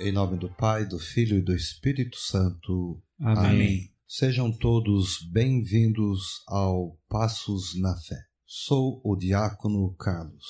Em nome do Pai, do Filho e do Espírito Santo. Amém. Amém. Sejam todos bem-vindos ao Passos na Fé. Sou o diácono Carlos.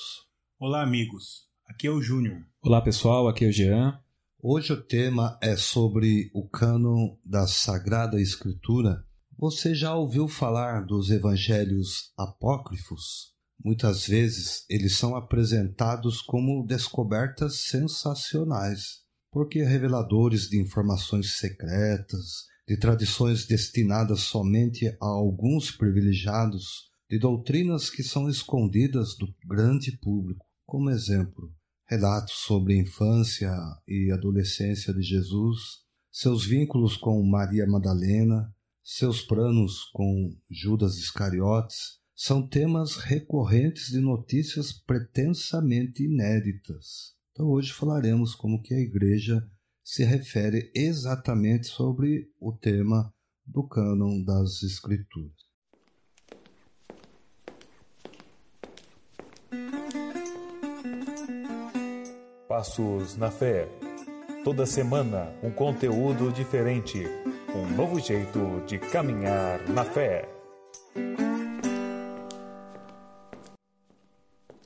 Olá, amigos. Aqui é o Júnior. Olá, pessoal. Aqui é o Jean. Hoje o tema é sobre o cânon da Sagrada Escritura. Você já ouviu falar dos evangelhos apócrifos? Muitas vezes eles são apresentados como descobertas sensacionais porque reveladores de informações secretas, de tradições destinadas somente a alguns privilegiados, de doutrinas que são escondidas do grande público. Como exemplo, relatos sobre a infância e adolescência de Jesus, seus vínculos com Maria Madalena, seus planos com Judas Iscariotes, são temas recorrentes de notícias pretensamente inéditas. Então hoje falaremos como que a igreja se refere exatamente sobre o tema do cânon das escrituras. Passos na fé. Toda semana um conteúdo diferente, um novo jeito de caminhar na fé.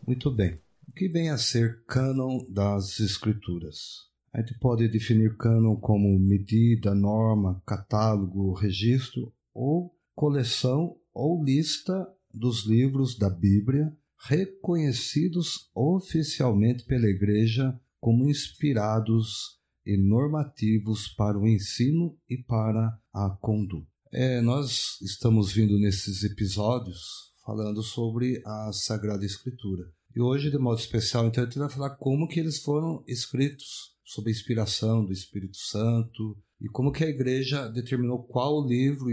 Muito bem. O que vem a ser cânon das escrituras? A gente pode definir cânon como medida, norma, catálogo, registro ou coleção ou lista dos livros da Bíblia reconhecidos oficialmente pela Igreja como inspirados e normativos para o ensino e para a conduta. É, nós estamos vindo nesses episódios falando sobre a Sagrada Escritura. E hoje, de modo especial, então, a gente vai falar como que eles foram escritos, sob a inspiração do Espírito Santo, e como que a igreja determinou qual livro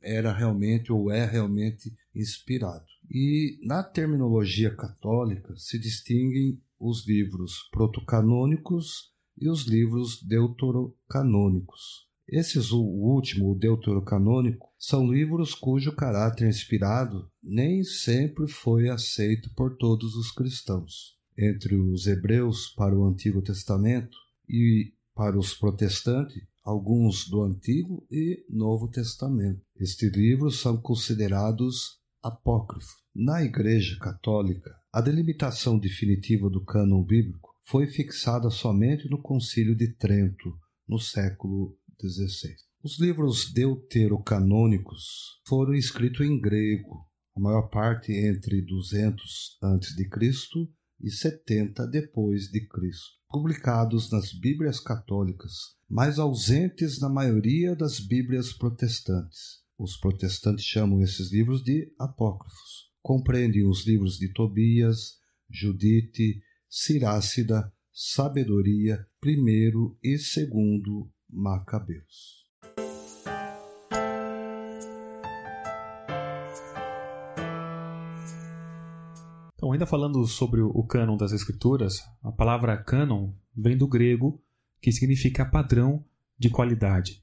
era realmente ou é realmente inspirado. E na terminologia católica se distinguem os livros protocanônicos e os livros deuterocanônicos. Esses, o último, o deuterocanônico, são livros cujo caráter inspirado nem sempre foi aceito por todos os cristãos. Entre os hebreus para o Antigo Testamento e para os protestantes, alguns do Antigo e Novo Testamento. Estes livros são considerados apócrifos. Na Igreja Católica, a delimitação definitiva do cânon bíblico foi fixada somente no Concílio de Trento, no século 16. Os livros deuterocanônicos foram escritos em grego, a maior parte entre 200 a.C. e 70 depois de Cristo, publicados nas Bíblias católicas, mas ausentes na maioria das Bíblias protestantes. Os protestantes chamam esses livros de apócrifos. Compreendem os livros de Tobias, Judite, Sirácida, Sabedoria, primeiro e segundo Macabeus. Então, ainda falando sobre o cânon das escrituras, a palavra cânon vem do grego, que significa padrão de qualidade.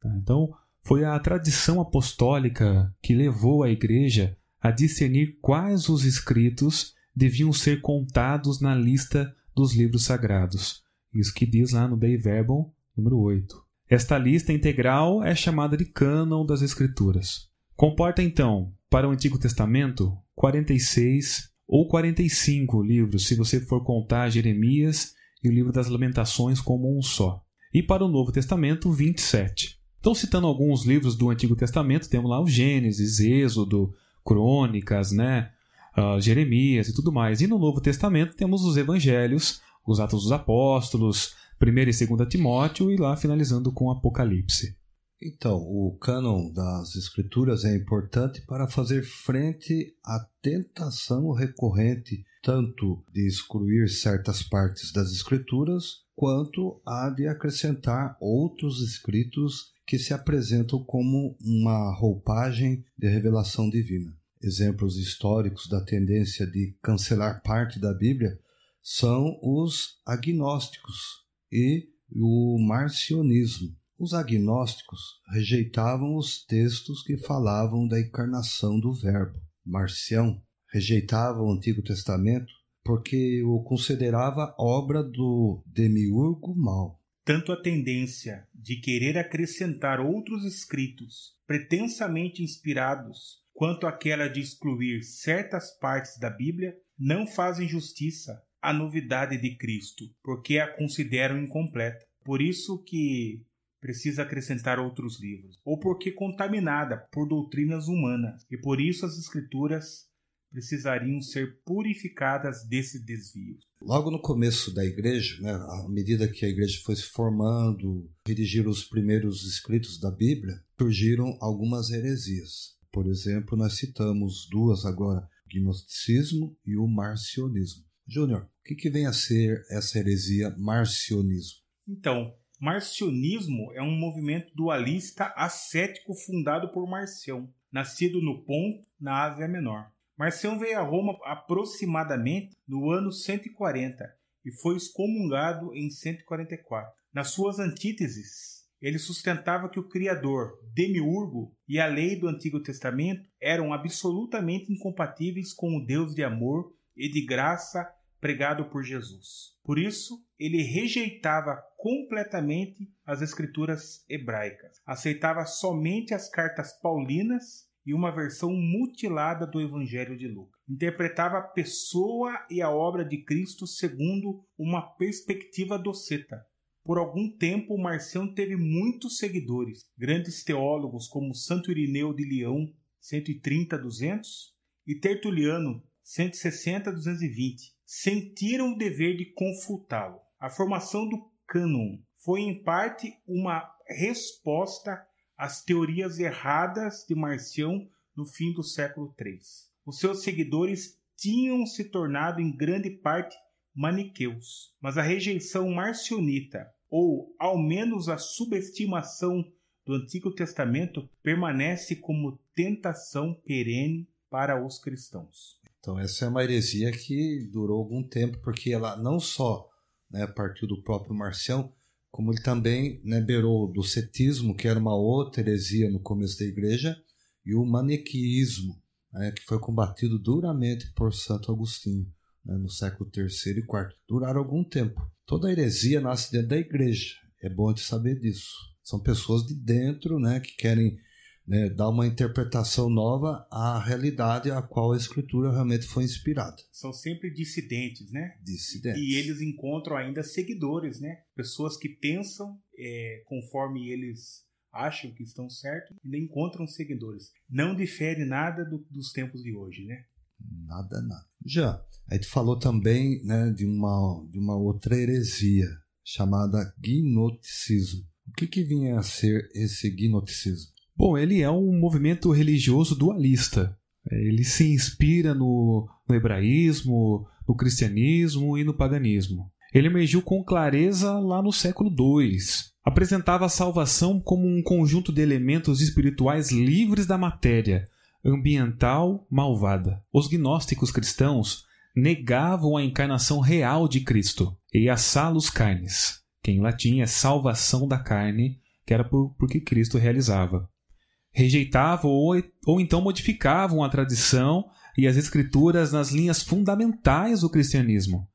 Tá? Então, foi a tradição apostólica que levou a igreja a discernir quais os escritos deviam ser contados na lista dos livros sagrados. Isso que diz lá no Dei Verbum Número 8. Esta lista integral é chamada de Cânon das Escrituras. Comporta então, para o Antigo Testamento, 46 ou 45 livros, se você for contar Jeremias e o livro das Lamentações como um só. E para o Novo Testamento, 27. Então, citando alguns livros do Antigo Testamento, temos lá o Gênesis, Êxodo, Crônicas, né? Uh, Jeremias e tudo mais. E no Novo Testamento temos os Evangelhos, os Atos dos Apóstolos, 1 e 2 Timóteo e lá finalizando com Apocalipse. Então, o cânon das Escrituras é importante para fazer frente à tentação recorrente tanto de excluir certas partes das Escrituras, quanto a de acrescentar outros escritos que se apresentam como uma roupagem de revelação divina. Exemplos históricos da tendência de cancelar parte da Bíblia são os agnósticos, e o marcionismo. Os agnósticos rejeitavam os textos que falavam da encarnação do Verbo. Marcião rejeitava o Antigo Testamento porque o considerava obra do demiurgo mau. tanto a tendência de querer acrescentar outros escritos pretensamente inspirados, quanto aquela de excluir certas partes da Bíblia, não fazem justiça à novidade de Cristo, porque a consideram incompleta. Por isso que precisa acrescentar outros livros, ou porque contaminada por doutrinas humanas, e por isso as escrituras precisariam ser purificadas desse desvio. Logo no começo da igreja, né, à medida que a igreja foi se formando, redigiram os primeiros escritos da Bíblia, surgiram algumas heresias. Por exemplo, nós citamos duas agora, o gnosticismo e o marcionismo. Júnior, o que, que vem a ser essa heresia marcionismo? Então, marcionismo é um movimento dualista ascético fundado por Marcião, nascido no Ponto, na Ásia Menor. Marcião veio a Roma aproximadamente no ano 140 e foi excomungado em 144. Nas suas antíteses, ele sustentava que o Criador, Demiurgo e a lei do Antigo Testamento eram absolutamente incompatíveis com o Deus de amor e de graça pregado por Jesus. Por isso, ele rejeitava completamente as escrituras hebraicas, aceitava somente as cartas paulinas e uma versão mutilada do Evangelho de Lucas. Interpretava a pessoa e a obra de Cristo segundo uma perspectiva doceta. Por algum tempo, Marcião teve muitos seguidores, grandes teólogos como Santo Irineu de Leão, 130-200, e Tertuliano, 160-220, sentiram o dever de confutá-lo. A formação do cânon foi, em parte, uma resposta as teorias erradas de Marcião no fim do século III. Os seus seguidores tinham se tornado em grande parte maniqueus, mas a rejeição marcionita, ou ao menos a subestimação do Antigo Testamento, permanece como tentação perene para os cristãos. Então, essa é uma heresia que durou algum tempo, porque ela não só né, partiu do próprio Marcião, como ele também né, beirou do cetismo, que era uma outra heresia no começo da igreja, e o maniqueísmo, né, que foi combatido duramente por Santo Agostinho né, no século III e IV. Duraram algum tempo. Toda heresia nasce dentro da igreja. É bom de saber disso. São pessoas de dentro né, que querem né, dar uma interpretação nova à realidade a qual a escritura realmente foi inspirada. São sempre dissidentes, né? Dissidentes. E eles encontram ainda seguidores, né? Pessoas que pensam é, conforme eles acham que estão certos e encontram seguidores. Não difere nada do, dos tempos de hoje, né? Nada, nada. Já, aí tu falou também né, de, uma, de uma outra heresia chamada gnosticismo. O que, que vinha a ser esse gnosticismo? Bom, ele é um movimento religioso dualista. É, ele se inspira no, no hebraísmo, no cristianismo e no paganismo. Ele emergiu com clareza lá no século II. Apresentava a salvação como um conjunto de elementos espirituais livres da matéria, ambiental malvada. Os gnósticos cristãos negavam a encarnação real de Cristo e a salus carnes, que em latim é salvação da carne, que era por, porque Cristo realizava rejeitavam ou, ou então modificavam a tradição e as escrituras nas linhas fundamentais do cristianismo,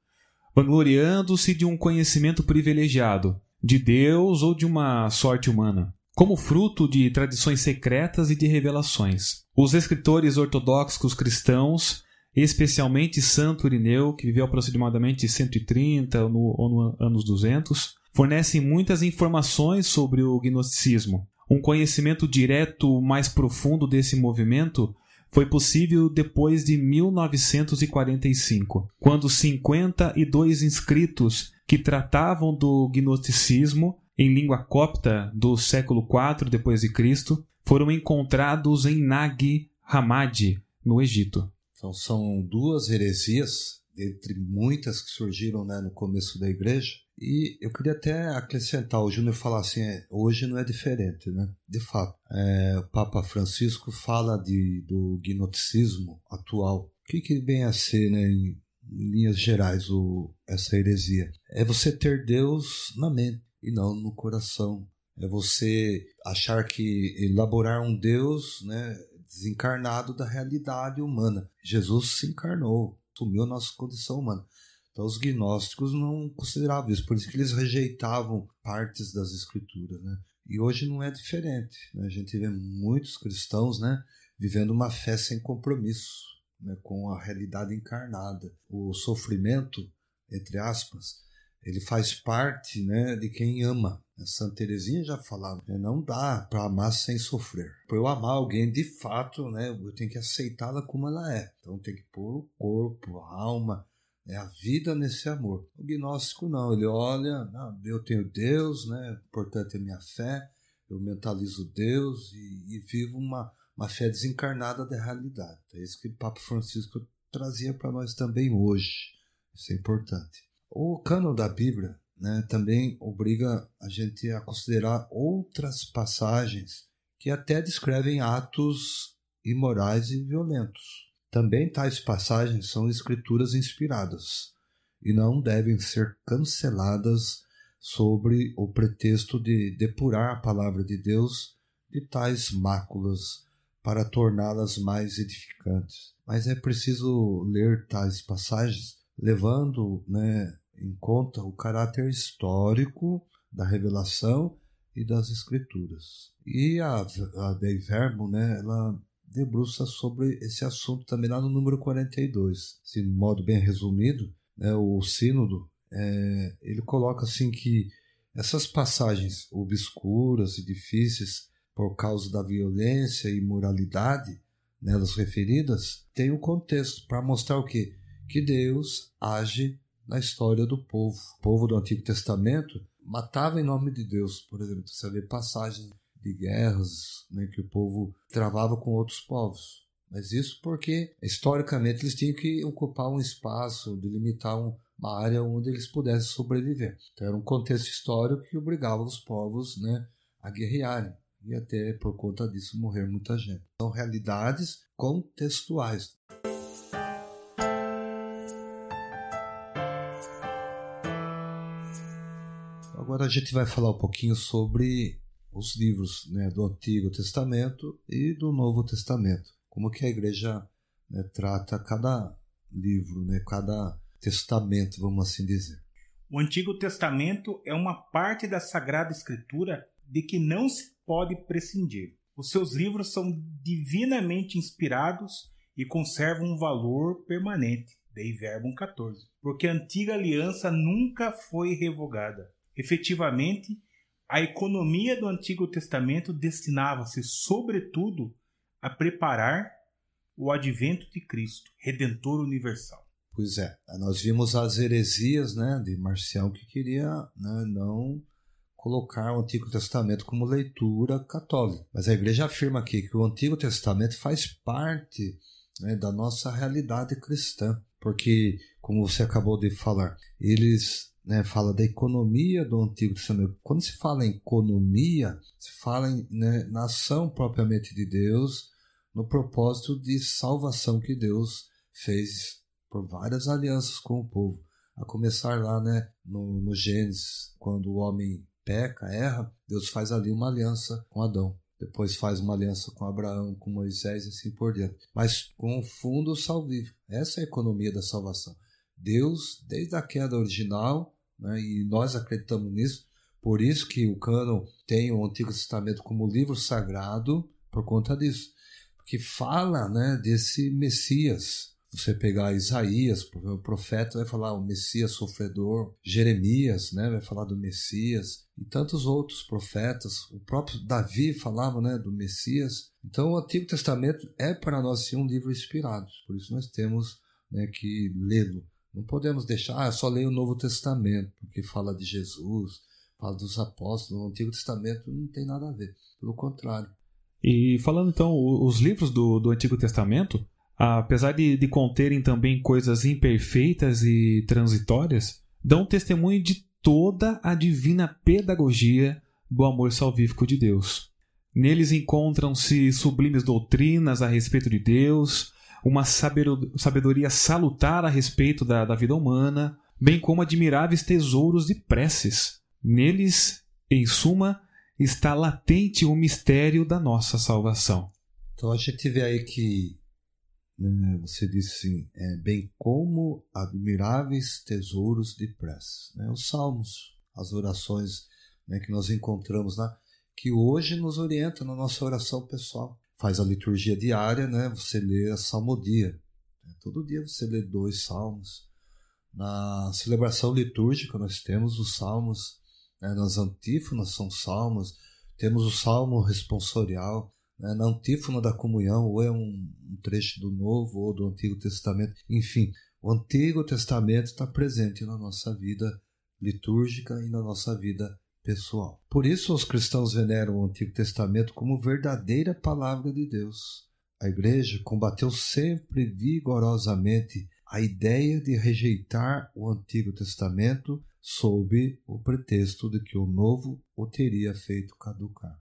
vangloriando-se de um conhecimento privilegiado, de Deus ou de uma sorte humana, como fruto de tradições secretas e de revelações. Os escritores ortodoxos cristãos, especialmente Santo Irineu, que viveu aproximadamente 130 no, ou no anos 200, fornecem muitas informações sobre o gnosticismo, um conhecimento direto mais profundo desse movimento foi possível depois de 1945, quando 52 inscritos que tratavam do gnosticismo em língua copta do século IV depois de Cristo foram encontrados em Nag Hammadi, no Egito. Então são duas heresias, entre muitas que surgiram né, no começo da igreja, e eu queria até acrescentar, o Júnior falar assim, é, hoje não é diferente, né? De fato, é, o Papa Francisco fala de, do gnosticismo atual. O que, que vem a ser, né, em, em linhas gerais, o, essa heresia? É você ter Deus na mente e não no coração. É você achar que elaborar um Deus, né, desencarnado da realidade humana. Jesus se encarnou, assumiu a nossa condição humana. Então os gnósticos não consideravam isso, por isso que eles rejeitavam partes das escrituras, né? E hoje não é diferente. Né? A gente vê muitos cristãos, né, vivendo uma fé sem compromisso, né, com a realidade encarnada. O sofrimento, entre aspas, ele faz parte, né, de quem ama. A Santa Teresinha já falava, né, não dá para amar sem sofrer. Para eu amar alguém de fato, né, eu tenho que aceitá-la como ela é. Então tem que pôr o corpo, a alma, é a vida nesse amor. O gnóstico não, ele olha, não, eu tenho Deus, né? Importante é minha fé, eu mentalizo Deus e, e vivo uma, uma fé desencarnada da realidade. É isso que o Papa Francisco trazia para nós também hoje. Isso é importante. O cânon da Bíblia né, também obriga a gente a considerar outras passagens que até descrevem atos imorais e violentos. Também tais passagens são escrituras inspiradas e não devem ser canceladas sobre o pretexto de depurar a palavra de Deus de tais máculas para torná-las mais edificantes. Mas é preciso ler tais passagens levando né, em conta o caráter histórico da revelação e das escrituras. E a, a Dei Verbo, né, ela debruça sobre esse assunto também lá no número 42. Assim, de modo bem resumido, né, o sínodo é, ele coloca assim que essas passagens obscuras e difíceis por causa da violência e imoralidade nelas referidas têm um contexto para mostrar o que que Deus age na história do povo. O povo do Antigo Testamento matava em nome de Deus, por exemplo. Você vê passagens de guerras né, que o povo travava com outros povos. Mas isso porque, historicamente, eles tinham que ocupar um espaço, delimitar um, uma área onde eles pudessem sobreviver. Então, era um contexto histórico que obrigava os povos né, a guerrearem. E até por conta disso morrer muita gente. São realidades contextuais. Agora a gente vai falar um pouquinho sobre os livros né, do Antigo Testamento e do Novo Testamento. Como que a igreja né, trata cada livro, né, cada testamento, vamos assim dizer. O Antigo Testamento é uma parte da Sagrada Escritura de que não se pode prescindir. Os seus livros são divinamente inspirados e conservam um valor permanente. Dei Verbum 14. Porque a antiga aliança nunca foi revogada. Efetivamente, a economia do Antigo Testamento destinava-se, sobretudo, a preparar o advento de Cristo, Redentor universal. Pois é, nós vimos as heresias né, de Marcião que queria né, não colocar o Antigo Testamento como leitura católica. Mas a igreja afirma aqui que o Antigo Testamento faz parte né, da nossa realidade cristã, porque, como você acabou de falar, eles né, fala da economia do Antigo Testamento. Quando se fala em economia, se fala em, né, na ação propriamente de Deus, no propósito de salvação que Deus fez por várias alianças com o povo. A começar lá né, no, no Gênesis, quando o homem peca, erra, Deus faz ali uma aliança com Adão. Depois faz uma aliança com Abraão, com Moisés e assim por diante. Mas com o fundo salvífico. Essa é a economia da salvação. Deus, desde a queda original, né, e nós acreditamos nisso, por isso que o cânon tem o Antigo Testamento como livro sagrado, por conta disso. Porque fala né, desse Messias. Você pegar Isaías, o profeta vai falar o Messias sofredor, Jeremias né, vai falar do Messias, e tantos outros profetas. O próprio Davi falava né, do Messias. Então o Antigo Testamento é para nós sim um livro inspirado, por isso nós temos né, que lê-lo. Não podemos deixar, ah, só leio o Novo Testamento, porque fala de Jesus, fala dos apóstolos. O Antigo Testamento não tem nada a ver, pelo contrário. E falando então, os livros do, do Antigo Testamento, apesar de, de conterem também coisas imperfeitas e transitórias, dão testemunho de toda a divina pedagogia do amor salvífico de Deus. Neles encontram-se sublimes doutrinas a respeito de Deus, uma sabedoria salutar a respeito da, da vida humana, bem como admiráveis tesouros de preces. Neles, em suma, está latente o mistério da nossa salvação. Então a gente vê aí que né, você disse assim, é, bem como admiráveis tesouros de prece. Né? Os salmos, as orações né, que nós encontramos lá, que hoje nos orienta na nossa oração pessoal. Faz a liturgia diária, né? você lê a salmodia. Todo dia você lê dois salmos. Na celebração litúrgica nós temos os salmos, né? nas antífonas são salmos, temos o salmo responsorial, né, na antífona da comunhão, ou é um, um trecho do Novo ou do Antigo Testamento. Enfim, o Antigo Testamento está presente na nossa vida litúrgica e na nossa vida pessoal. Por isso, os cristãos veneram o Antigo Testamento como verdadeira palavra de Deus. A Igreja combateu sempre vigorosamente a ideia de rejeitar o Antigo Testamento sob o pretexto de que o Novo o teria feito caducar.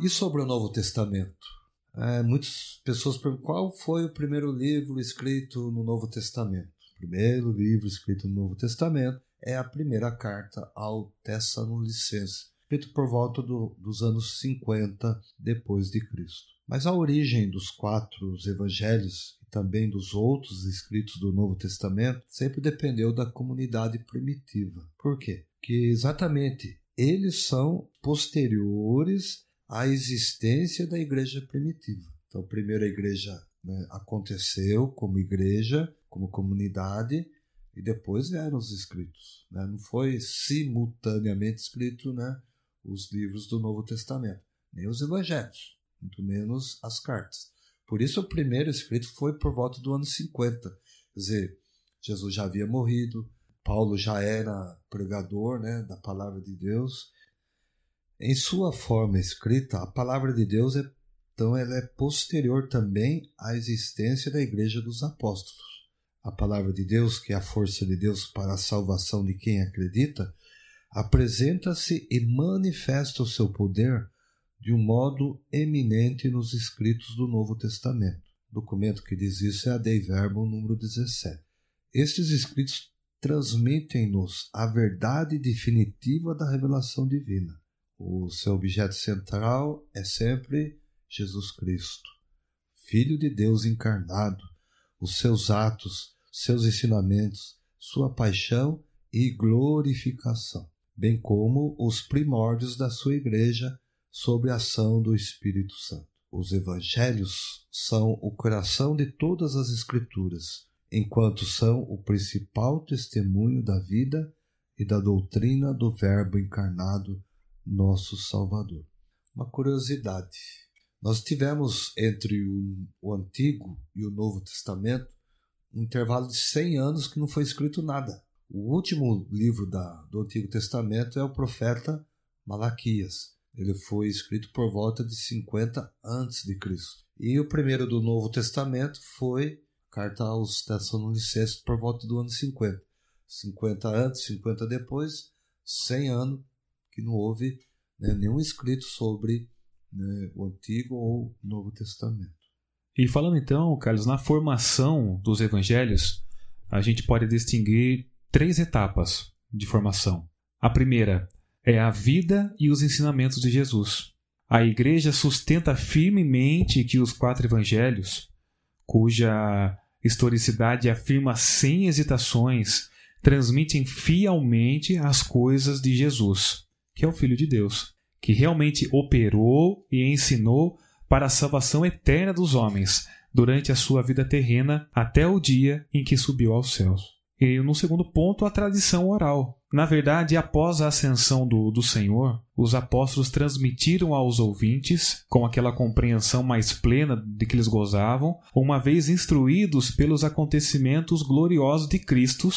E sobre o Novo Testamento? É, muitas pessoas perguntam qual foi o primeiro livro escrito no Novo Testamento. O primeiro livro escrito no Novo Testamento é a primeira carta ao Tessalonicenses, escrito por volta do, dos anos 50 depois de Cristo. Mas a origem dos quatro evangelhos e também dos outros escritos do Novo Testamento sempre dependeu da comunidade primitiva. Por quê? Que exatamente eles são posteriores a existência da igreja primitiva. Então, primeiro a igreja né, aconteceu como igreja, como comunidade, e depois vieram os escritos. Né? Não foi simultaneamente escrito né, os livros do Novo Testamento, nem os evangelhos, muito menos as cartas. Por isso, o primeiro escrito foi por volta do ano 50. Quer dizer, Jesus já havia morrido, Paulo já era pregador né, da palavra de Deus, em sua forma escrita, a palavra de Deus é, então ela é posterior também à existência da Igreja dos Apóstolos. A palavra de Deus, que é a força de Deus para a salvação de quem acredita, apresenta-se e manifesta o seu poder de um modo eminente nos escritos do Novo Testamento. O documento que diz isso é a Dei Verbo número 17. Estes escritos transmitem-nos a verdade definitiva da revelação divina. O seu objeto central é sempre Jesus Cristo, Filho de Deus encarnado, os seus atos, seus ensinamentos, sua paixão e glorificação, bem como os primórdios da sua Igreja sob a ação do Espírito Santo. Os Evangelhos são o coração de todas as Escrituras, enquanto são o principal testemunho da vida e da doutrina do Verbo encarnado nosso Salvador. Uma curiosidade: nós tivemos entre o, o Antigo e o Novo Testamento um intervalo de 100 anos que não foi escrito nada. O último livro da, do Antigo Testamento é o profeta Malaquias. Ele foi escrito por volta de 50 antes de Cristo. E o primeiro do Novo Testamento foi carta aos Tessalonicenses por volta do ano 50. 50 antes, 50 depois, 100 anos que não houve né, nenhum escrito sobre né, o Antigo ou Novo Testamento. E falando então, Carlos, na formação dos evangelhos, a gente pode distinguir três etapas de formação. A primeira é a vida e os ensinamentos de Jesus. A igreja sustenta firmemente que os quatro evangelhos, cuja historicidade afirma sem hesitações, transmitem fielmente as coisas de Jesus que é o Filho de Deus, que realmente operou e ensinou para a salvação eterna dos homens durante a sua vida terrena até o dia em que subiu aos céus. E no segundo ponto, a tradição oral. Na verdade, após a ascensão do, do Senhor, os apóstolos transmitiram aos ouvintes, com aquela compreensão mais plena de que eles gozavam, uma vez instruídos pelos acontecimentos gloriosos de Cristo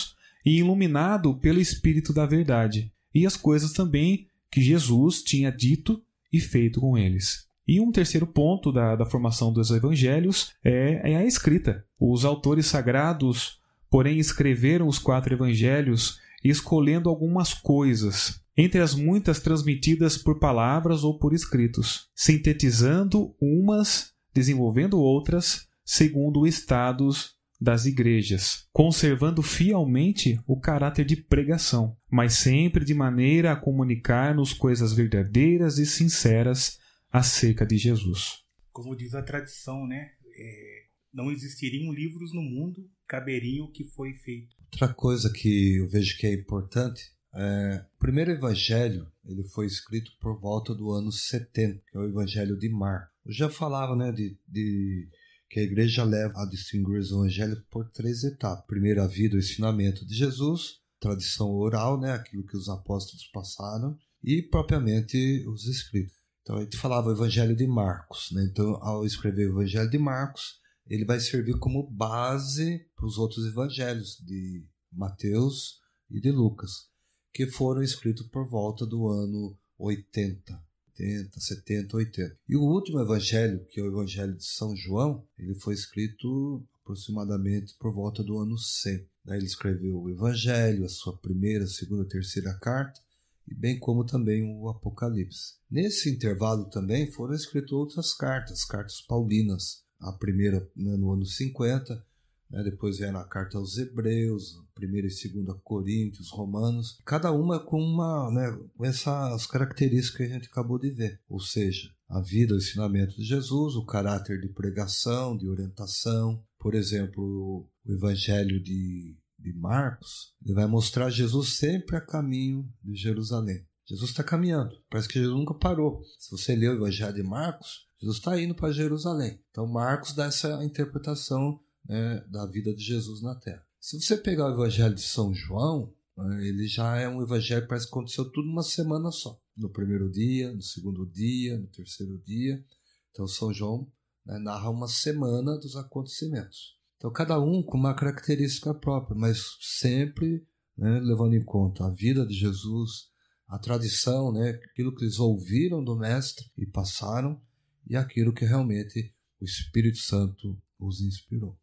e iluminado pelo Espírito da Verdade e as coisas também que Jesus tinha dito e feito com eles. E um terceiro ponto da, da formação dos evangelhos é, é a escrita. Os autores sagrados, porém, escreveram os quatro evangelhos escolhendo algumas coisas, entre as muitas transmitidas por palavras ou por escritos, sintetizando umas, desenvolvendo outras, segundo estados das igrejas, conservando fielmente o caráter de pregação, mas sempre de maneira a comunicar-nos coisas verdadeiras e sinceras acerca de Jesus. Como diz a tradição, né? É, não existiriam livros no mundo, caberia o que foi feito. Outra coisa que eu vejo que é importante é, o primeiro evangelho ele foi escrito por volta do ano 70, que é o evangelho de Mar. Eu já falava né, de, de que a igreja leva a distinguir os evangelhos por três etapas. Primeiro, a vida, o ensinamento de Jesus, tradição oral, né, aquilo que os apóstolos passaram, e propriamente os escritos. Então, a gente falava o evangelho de Marcos. Né? Então, ao escrever o evangelho de Marcos, ele vai servir como base para os outros evangelhos de Mateus e de Lucas que foram escritos por volta do ano 80. 80, 70, 80. E o último evangelho, que é o evangelho de São João, ele foi escrito aproximadamente por volta do ano 100. Daí ele escreveu o evangelho, a sua primeira, segunda, terceira carta, e bem como também o Apocalipse. Nesse intervalo também foram escritas outras cartas, cartas paulinas. A primeira né, no ano 50, né? Depois vem a carta aos Hebreus, primeira e segunda Coríntios, Romanos, cada uma com uma, né, com essas características que a gente acabou de ver, ou seja, a vida, o ensinamento de Jesus, o caráter de pregação, de orientação, por exemplo, o Evangelho de, de Marcos, ele vai mostrar Jesus sempre a caminho de Jerusalém. Jesus está caminhando, parece que Jesus nunca parou. Se você ler o Evangelho de Marcos, Jesus está indo para Jerusalém. Então Marcos dá essa interpretação né, da vida de Jesus na Terra. Se você pegar o Evangelho de São João, né, ele já é um evangelho que parece que aconteceu tudo numa semana só. No primeiro dia, no segundo dia, no terceiro dia. Então São João né, narra uma semana dos acontecimentos. Então cada um com uma característica própria, mas sempre né, levando em conta a vida de Jesus, a tradição, né, aquilo que eles ouviram do Mestre e passaram, e aquilo que realmente o Espírito Santo os inspirou.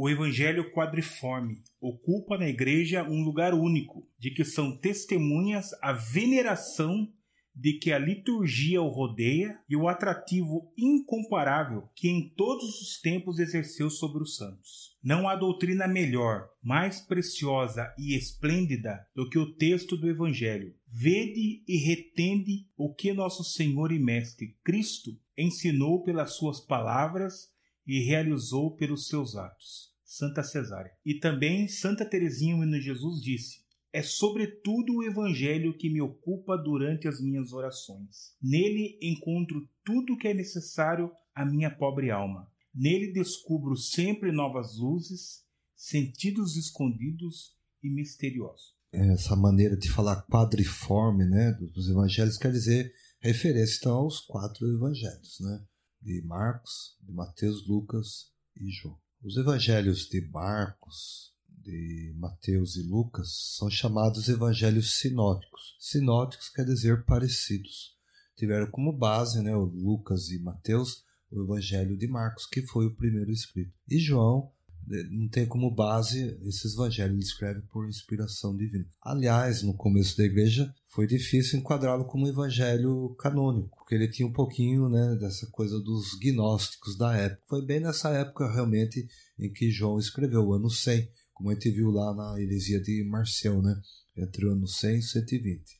O Evangelho quadriforme ocupa na Igreja um lugar único, de que são testemunhas a veneração de que a liturgia o rodeia e o atrativo incomparável que em todos os tempos exerceu sobre os santos. Não há doutrina melhor, mais preciosa e esplêndida do que o texto do Evangelho. Vede e retende o que nosso Senhor e Mestre Cristo ensinou pelas suas palavras e realizou pelos seus atos. Santa Cesária. E também Santa Teresinha Menino Jesus disse: é sobretudo o Evangelho que me ocupa durante as minhas orações. Nele encontro tudo o que é necessário à minha pobre alma. Nele descubro sempre novas luzes, sentidos escondidos e misteriosos. Essa maneira de falar quadriforme né, dos evangelhos quer dizer referência então, aos quatro evangelhos. Né? de Marcos, de Mateus, Lucas e João. Os evangelhos de Marcos, de Mateus e Lucas são chamados evangelhos sinóticos. Sinóticos quer dizer parecidos. Tiveram como base, né, Lucas e Mateus, o evangelho de Marcos, que foi o primeiro escrito. E João não tem como base esses evangelhos, ele escreve por inspiração divina. Aliás, no começo da igreja, foi difícil enquadrá-lo como evangelho canônico, porque ele tinha um pouquinho né, dessa coisa dos gnósticos da época. Foi bem nessa época, realmente, em que João escreveu, o ano 100, como a gente viu lá na heresia de Marcião, né, entre o ano 100 e 120.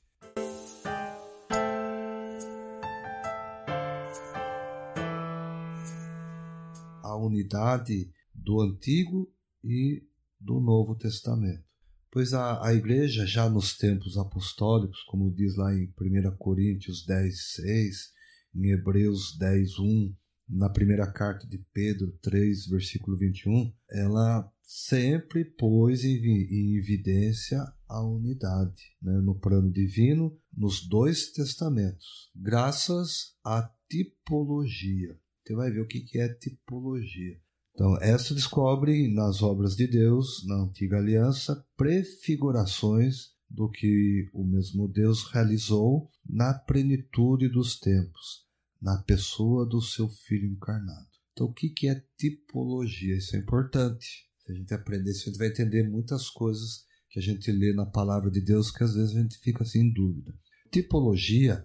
A unidade do Antigo e do Novo Testamento. Pois a, a igreja, já nos tempos apostólicos, como diz lá em 1 Coríntios 10, 6, em Hebreus 10, 1, na primeira carta de Pedro 3, versículo 21, ela sempre pôs em, evidência a unidade né, no plano divino, nos dois testamentos, graças à tipologia. Você vai ver o que é tipologia. Então, essa descobre nas obras de Deus, na antiga aliança, prefigurações do que o mesmo Deus realizou na plenitude dos tempos, na pessoa do seu Filho encarnado. Então, o que é tipologia? Isso é importante. Se a gente aprender isso, a gente vai entender muitas coisas que a gente lê na palavra de Deus que às vezes a gente fica assim dúvida. Tipologia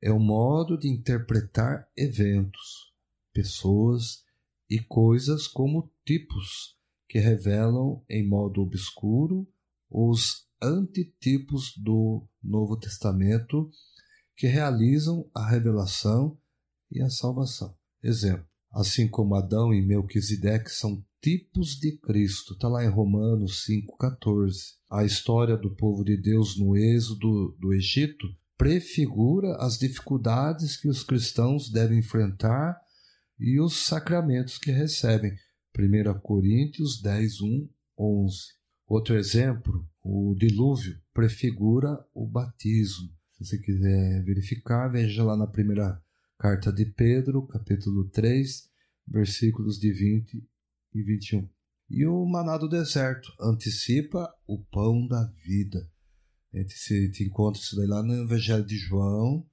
é o modo de interpretar eventos, pessoas e coisas como tipos que revelam em modo obscuro os antitipos do Novo Testamento que realizam a revelação e a salvação. Exemplo, assim como Adão e Melquisedeque são tipos de Cristo, está lá em Romanos 5,14. A história do povo de Deus no êxodo do Egito prefigura as dificuldades que os cristãos devem enfrentar e os sacramentos que recebem. 1 Coríntios 10, 1, 11. Outro exemplo, o dilúvio prefigura o batismo. Se você quiser verificar, veja lá na primeira carta de Pedro, capítulo 3, versículos de 20 e 21. E o maná do deserto antecipa o pão da vida. A gente, encontra isso daí lá no Evangelho de João,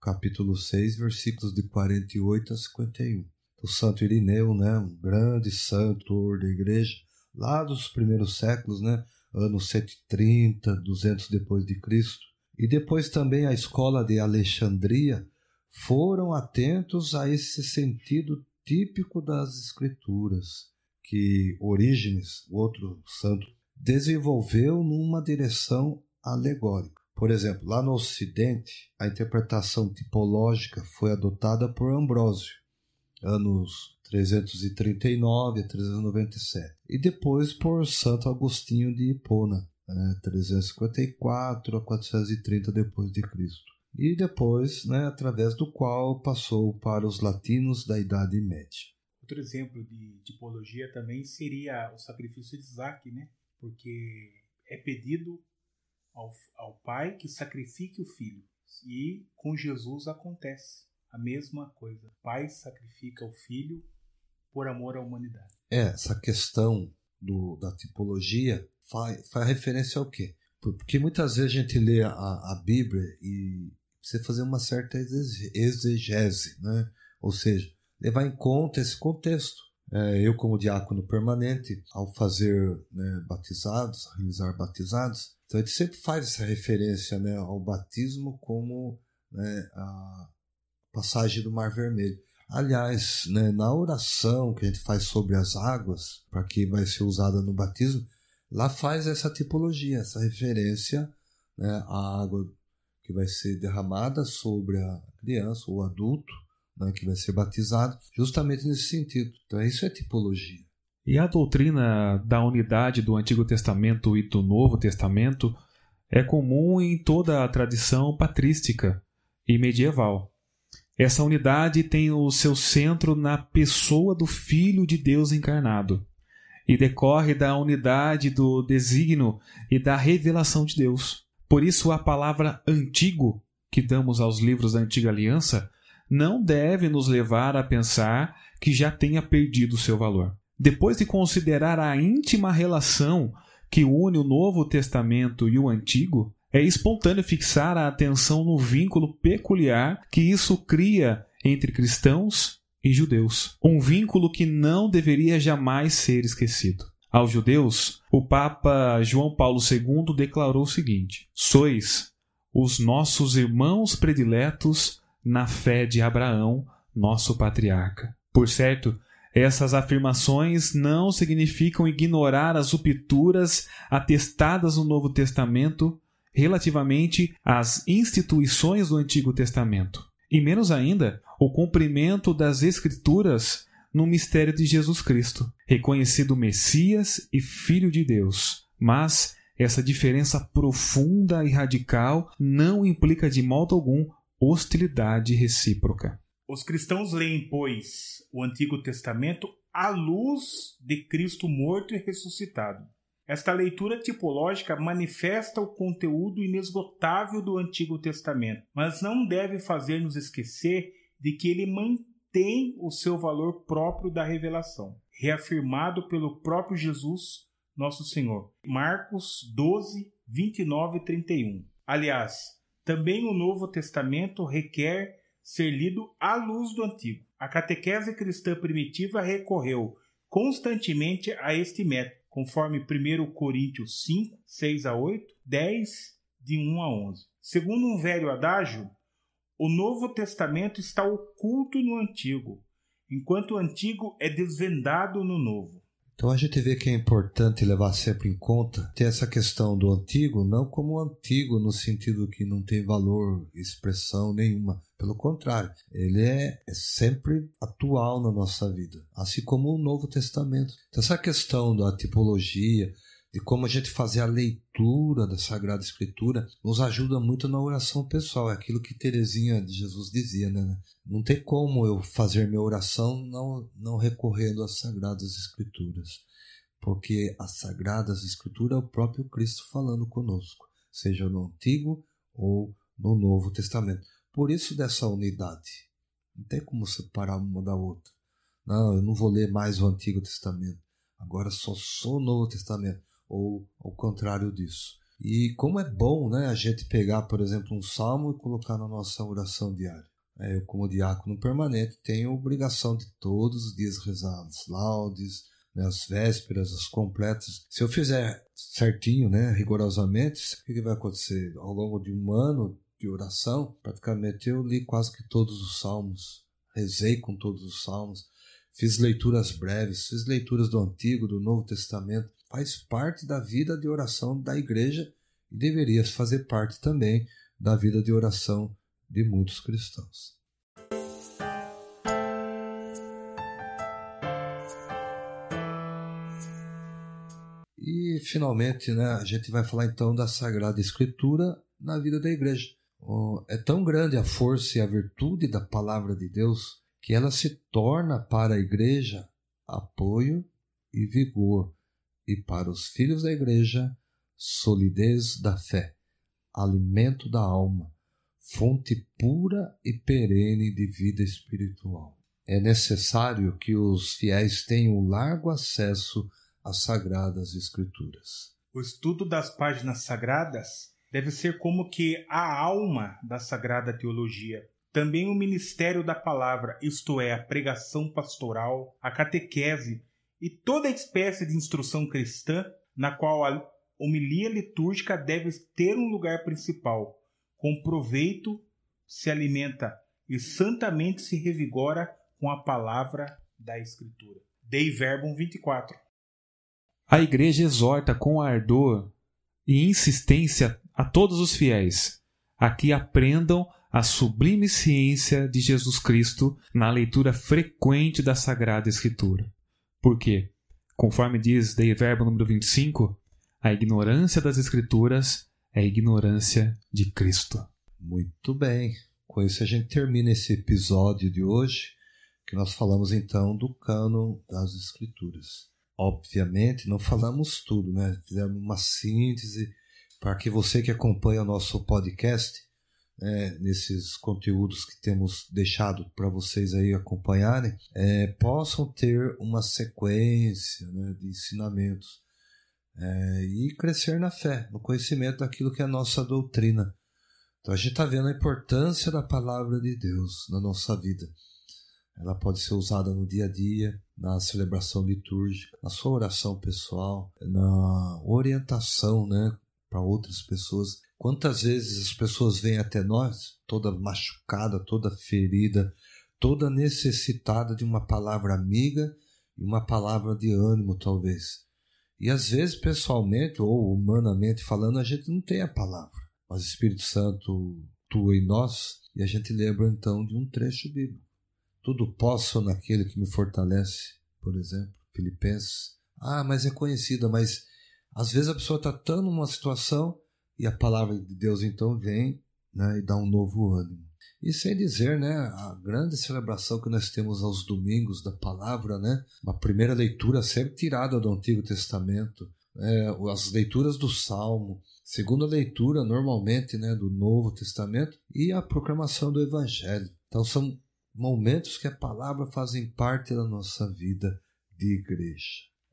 capítulo 6, versículos de 48 a 51. O Santo Irineu, né, um grande santo da igreja, lá dos primeiros séculos, né, anos 130, 200 depois de Cristo. E depois também a escola de Alexandria foram atentos a esse sentido típico das escrituras que Orígenes, outro santo, desenvolveu numa direção alegórica. Por exemplo, lá no Ocidente, a interpretação tipológica foi adotada por Ambrósio, anos 339 a 397, e depois por Santo Agostinho de Hipona, né, 354 a 430 depois de Cristo. E depois, né, através do qual passou para os latinos da Idade Média. Outro exemplo de tipologia também seria o sacrifício de Isaac, né? Porque é pedido ao, ao pai que sacrifique o filho. E com Jesus acontece a mesma coisa. O pai sacrifica o filho por amor à humanidade. É, essa questão do, da tipologia faz, faz referência ao quê? Porque muitas vezes a gente lê a, a Bíblia e precisa fazer uma certa exegese, né? ou seja, levar em conta esse contexto. É, eu, como diácono permanente, ao fazer né, batizados, realizar batizados, então a gente sempre faz essa referência né, ao batismo como né, a passagem do Mar Vermelho. Aliás, né, na oração que a gente faz sobre as águas, para que vai ser usada no batismo, lá faz essa tipologia, essa referência né, à água que vai ser derramada sobre a criança ou adulto, né, que vai ser batizado, justamente nesse sentido. Então, isso é tipologia. E a doutrina da unidade do Antigo Testamento e do Novo Testamento é comum em toda a tradição patrística e medieval. Essa unidade tem o seu centro na pessoa do Filho de Deus encarnado e decorre da unidade do desígnio e da revelação de Deus. Por isso, a palavra antigo que damos aos livros da Antiga Aliança não deve nos levar a pensar que já tenha perdido seu valor. Depois de considerar a íntima relação que une o Novo Testamento e o Antigo, é espontâneo fixar a atenção no vínculo peculiar que isso cria entre cristãos e judeus. Um vínculo que não deveria jamais ser esquecido. Aos judeus, o Papa João Paulo II declarou o seguinte: Sois os nossos irmãos prediletos na fé de Abraão, nosso patriarca. Por certo, essas afirmações não significam ignorar as rupturas atestadas no Novo Testamento relativamente às instituições do Antigo Testamento, e menos ainda o cumprimento das Escrituras no mistério de Jesus Cristo, reconhecido Messias e Filho de Deus. Mas essa diferença profunda e radical não implica de modo algum hostilidade recíproca. Os cristãos leem, pois, o Antigo Testamento à luz de Cristo morto e ressuscitado. Esta leitura tipológica manifesta o conteúdo inesgotável do Antigo Testamento, mas não deve fazer-nos esquecer de que ele mantém o seu valor próprio da revelação, reafirmado pelo próprio Jesus, nosso Senhor. Marcos 12, 29 e 31. Aliás, também o Novo Testamento requer ser lido à luz do Antigo. A catequese cristã primitiva recorreu constantemente a este método, conforme 1 Coríntios 5, 6 a 8, 10, de 1 a 11. Segundo um velho adágio, o Novo Testamento está oculto no Antigo, enquanto o Antigo é desvendado no Novo. Então a gente vê que é importante levar sempre em conta ter essa questão do antigo, não como antigo no sentido que não tem valor, expressão nenhuma. Pelo contrário, ele é, é sempre atual na nossa vida, assim como o Novo Testamento. Então essa questão da tipologia, de como a gente fazer a leitura da Sagrada Escritura nos ajuda muito na oração pessoal. É aquilo que Terezinha de Jesus dizia, né? Não tem como eu fazer minha oração não, não recorrendo às Sagradas Escrituras. Porque as Sagradas Escrituras é o próprio Cristo falando conosco, seja no Antigo ou no Novo Testamento. Por isso dessa unidade. Não tem como separar uma da outra. Não, eu não vou ler mais o Antigo Testamento. Agora só sou o Novo Testamento ou ao contrário disso. E como é bom né, a gente pegar, por exemplo, um salmo e colocar na nossa oração diária. É, eu, como diácono permanente, tenho a obrigação de todos os dias rezar as laudes, né, as vésperas, as completas. Se eu fizer certinho, né, rigorosamente, o que, vai acontecer? Ao longo de um ano de oração, praticamente eu li quase que todos os salmos, rezei com todos os salmos, fiz leituras breves, fiz leituras do Antigo, do Novo Testamento faz parte da vida de oração da igreja e deveria fazer parte também da vida de oração de muitos cristãos. E finalmente, né, a gente vai falar então da Sagrada Escritura na vida da igreja. É tão grande a força e a virtude da palavra de Deus que ela se torna para a igreja apoio e vigor e para os filhos da igreja, solidez da fé, alimento da alma, fonte pura e perene de vida espiritual. É necessário que os fiéis tenham largo acesso às sagradas escrituras. O estudo das páginas sagradas deve ser como que a alma da sagrada teologia. Também o ministério da palavra, isto é, a pregação pastoral, a catequese e toda espécie de instrução cristã na qual a homilia litúrgica deve ter um lugar principal. Com proveito se alimenta e santamente se revigora com a palavra da Escritura. Dei Verbum 24. A Igreja exorta com ardor e insistência a todos os fiéis a que aprendam a sublime ciência de Jesus Cristo na leitura frequente da Sagrada Escritura. Porque, conforme diz Dei Verbo número 25, a ignorância das Escrituras é a ignorância de Cristo. Muito bem. Com isso a gente termina esse episódio de hoje, que nós falamos então do cânon das Escrituras. Obviamente, não falamos tudo, né? Fizemos uma síntese para que você que acompanha o nosso podcast é, nesses conteúdos que temos deixado para vocês aí acompanharem, é, possam ter uma sequência né, de ensinamentos é, e crescer na fé, no conhecimento daquilo que é a nossa doutrina. Então a gente está vendo a importância da palavra de Deus na nossa vida. Ela pode ser usada no dia a dia, na celebração litúrgica, na sua oração pessoal, na orientação né, para outras pessoas. Quantas vezes as pessoas vêm até nós, toda machucada, toda ferida, toda necessitada de uma palavra amiga e uma palavra de ânimo, talvez. E às vezes, pessoalmente ou humanamente falando, a gente não tem a palavra, mas o Espírito Santo atua em nós e a gente lembra então de um trecho bíblico. Tudo posso naquele que me fortalece, por exemplo, Filipenses. Ah, mas é conhecida, mas às vezes a pessoa está tão numa situação e a palavra de Deus então vem né, e dá um novo ânimo. E sem dizer, né, a grande celebração que nós temos aos domingos da palavra, né, uma primeira leitura sempre tirada do Antigo Testamento, é, as leituras do Salmo, segunda leitura normalmente né, do Novo Testamento e a proclamação do Evangelho. Então são momentos que a palavra fazem parte da nossa vida de igreja.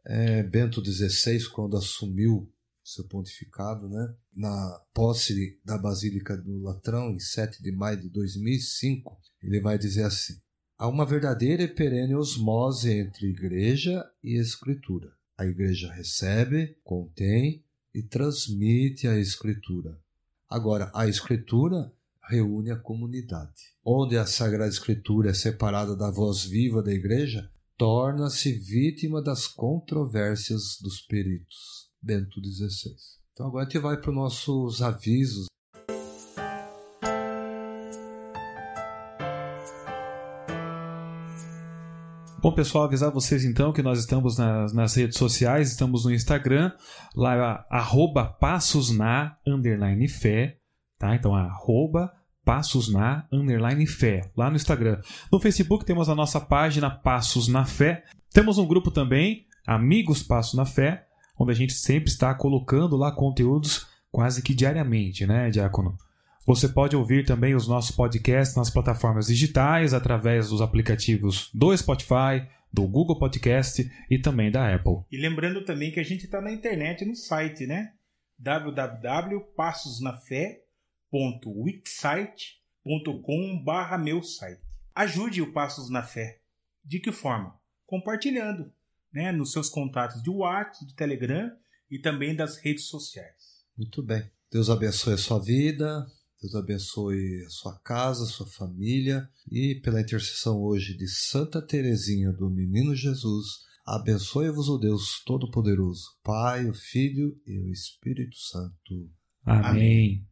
É, Bento XVI, quando assumiu seu pontificado, né? na posse da Basílica do Latrão, em 7 de maio de 2005, ele vai dizer assim: há uma verdadeira e perene osmose entre igreja e escritura. A igreja recebe, contém e transmite a escritura. Agora, a escritura reúne a comunidade. Onde a Sagrada Escritura é separada da voz viva da igreja, torna-se vítima das controvérsias dos peritos. Bento XVI. Então agora a gente vai para os nossos avisos. Bom, pessoal, avisar vocês então que nós estamos nas, nas redes sociais, estamos no Instagram, lá arroba passosna, underline fé, tá? Então, arroba passosna, underline fé, lá no Instagram. No Facebook temos a nossa página Passos na Fé. Temos um grupo também, Amigos Passos na Fé, onde a gente sempre está colocando lá conteúdos quase que diariamente, né, Diácono? Você pode ouvir também os nossos podcasts nas plataformas digitais, através dos aplicativos do Spotify, do Google Podcast e também da Apple. E lembrando também que a gente está na internet, no site, né? www.passosnafé.wixsite.com meu site. Ajude o Passos na Fé. De que forma? Compartilhando, né? Nos seus contatos de WhatsApp, de Telegram e também das redes sociais. Muito bem. Deus abençoe a sua vida, Deus abençoe a sua casa, a sua família e pela intercessão hoje de Santa Teresinha do Menino Jesus, abençoe-vos o Deus Todo-Poderoso, Pai, o Filho e o Espírito Santo. Amém. Amém.